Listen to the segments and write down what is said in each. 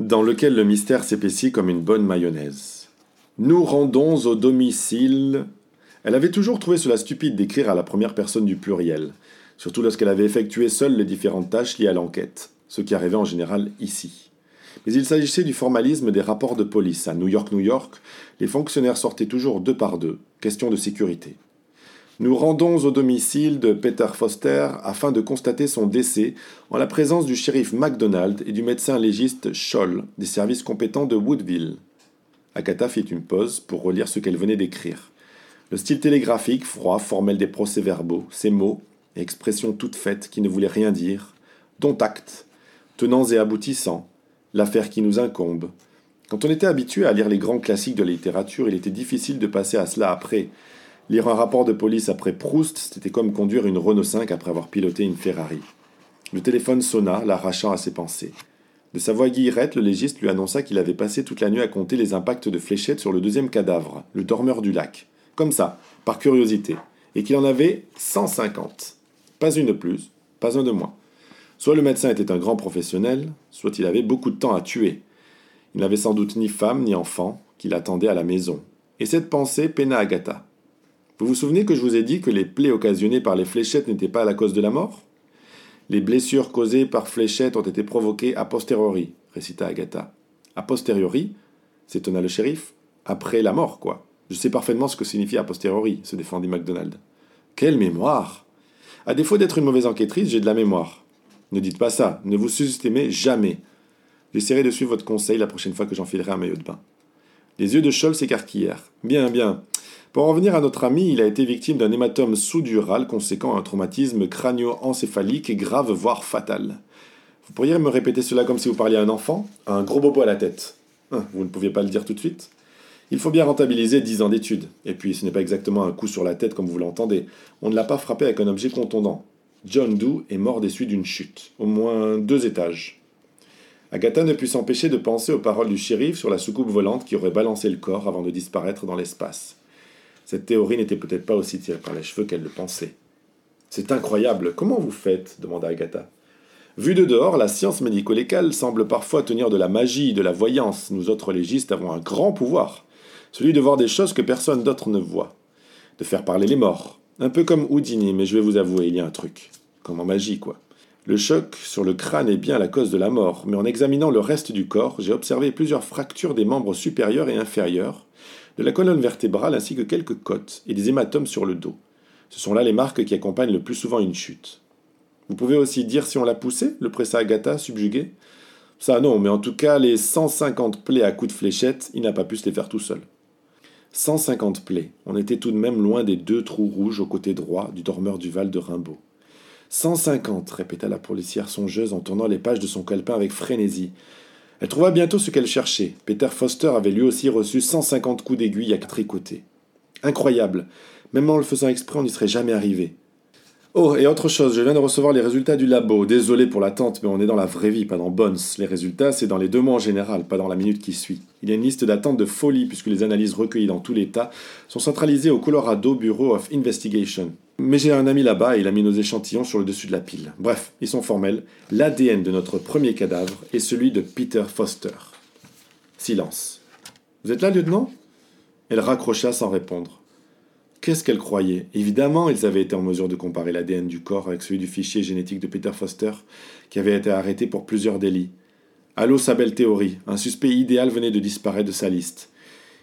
dans lequel le mystère s'épaissit comme une bonne mayonnaise. Nous rendons au domicile. Elle avait toujours trouvé cela stupide d'écrire à la première personne du pluriel, surtout lorsqu'elle avait effectué seule les différentes tâches liées à l'enquête, ce qui arrivait en général ici. Mais il s'agissait du formalisme des rapports de police. À New York, New York, les fonctionnaires sortaient toujours deux par deux, question de sécurité. Nous rendons au domicile de Peter Foster afin de constater son décès en la présence du shérif MacDonald et du médecin légiste Scholl des services compétents de Woodville. Agatha fit une pause pour relire ce qu'elle venait d'écrire. Le style télégraphique, froid, formel des procès-verbaux, ces mots expressions toutes faites qui ne voulaient rien dire, dont acte, tenants et aboutissants, l'affaire qui nous incombe. Quand on était habitué à lire les grands classiques de la littérature, il était difficile de passer à cela après, Lire un rapport de police après Proust, c'était comme conduire une Renault 5 après avoir piloté une Ferrari. Le téléphone sonna, l'arrachant à ses pensées. De sa voix guillerette, le légiste lui annonça qu'il avait passé toute la nuit à compter les impacts de fléchettes sur le deuxième cadavre, le dormeur du lac. Comme ça, par curiosité. Et qu'il en avait 150. Pas une de plus, pas un de moins. Soit le médecin était un grand professionnel, soit il avait beaucoup de temps à tuer. Il n'avait sans doute ni femme ni enfant qui l'attendaient à la maison. Et cette pensée peina Agatha. Vous vous souvenez que je vous ai dit que les plaies occasionnées par les fléchettes n'étaient pas la cause de la mort? Les blessures causées par fléchettes ont été provoquées a posteriori, récita Agatha. A posteriori s'étonna le shérif. Après la mort, quoi. Je sais parfaitement ce que signifie a posteriori, se défendit MacDonald. Quelle mémoire À défaut d'être une mauvaise enquêtrice, j'ai de la mémoire. Ne dites pas ça, ne vous sous-estimez jamais. J'essaierai de suivre votre conseil la prochaine fois que j'enfilerai un maillot de bain. Les yeux de Scholl s'écarquillèrent. Bien, bien. Pour en venir à notre ami, il a été victime d'un hématome sous-dural conséquent à un traumatisme crânio-encéphalique grave voire fatal. Vous pourriez me répéter cela comme si vous parliez à un enfant Un gros bobo à la tête. Hein, vous ne pouviez pas le dire tout de suite Il faut bien rentabiliser 10 ans d'études. Et puis ce n'est pas exactement un coup sur la tête comme vous l'entendez. On ne l'a pas frappé avec un objet contondant. John Doe est mort des suites d'une chute, au moins deux étages. Agatha ne put s'empêcher de penser aux paroles du shérif sur la soucoupe volante qui aurait balancé le corps avant de disparaître dans l'espace. Cette théorie n'était peut-être pas aussi tirée par les cheveux qu'elle le pensait. C'est incroyable. Comment vous faites? demanda Agatha. Vu de dehors, la science médico-légale semble parfois tenir de la magie, de la voyance. Nous autres légistes avons un grand pouvoir, celui de voir des choses que personne d'autre ne voit, de faire parler les morts. Un peu comme Houdini, mais je vais vous avouer, il y a un truc. Comme en magie, quoi. Le choc sur le crâne est bien la cause de la mort, mais en examinant le reste du corps, j'ai observé plusieurs fractures des membres supérieurs et inférieurs, de la colonne vertébrale ainsi que quelques côtes et des hématomes sur le dos. Ce sont là les marques qui accompagnent le plus souvent une chute. Vous pouvez aussi dire si on l'a poussé, le pressa Agatha, subjugué? Ça non, mais en tout cas, les 150 plaies à coups de fléchette, il n'a pas pu se les faire tout seul. 150 plaies. On était tout de même loin des deux trous rouges au côté droit du dormeur du Val de Rimbaud. 150, répéta la policière songeuse en tournant les pages de son calepin avec frénésie. Elle trouva bientôt ce qu'elle cherchait. Peter Foster avait lui aussi reçu 150 coups d'aiguille à tricoter. Incroyable. Même en le faisant exprès, on n'y serait jamais arrivé. Oh, et autre chose, je viens de recevoir les résultats du labo. Désolé pour l'attente, mais on est dans la vraie vie, pas dans Bones. Les résultats, c'est dans les deux mois en général, pas dans la minute qui suit. Il y a une liste d'attente de folie, puisque les analyses recueillies dans tout l'État sont centralisées au Colorado Bureau of Investigation. Mais j'ai un ami là-bas et il a mis nos échantillons sur le dessus de la pile. Bref, ils sont formels. L'ADN de notre premier cadavre est celui de Peter Foster. Silence. Vous êtes là, lieutenant? Elle raccrocha sans répondre. Qu'est-ce qu'elle croyait? Évidemment, ils avaient été en mesure de comparer l'ADN du corps avec celui du fichier génétique de Peter Foster, qui avait été arrêté pour plusieurs délits. Allô, sa belle théorie. Un suspect idéal venait de disparaître de sa liste.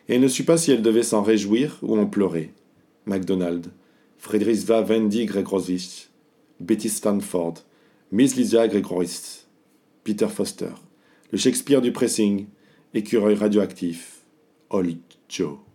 Et elle ne sut pas si elle devait s'en réjouir ou en pleurer. MacDonald. Friedrichsva Wendy Gregorowicz, Betty Stanford, Miss Lisa Gregorowicz, Peter Foster, le Shakespeare du pressing, écureuil radioactif, Old Joe.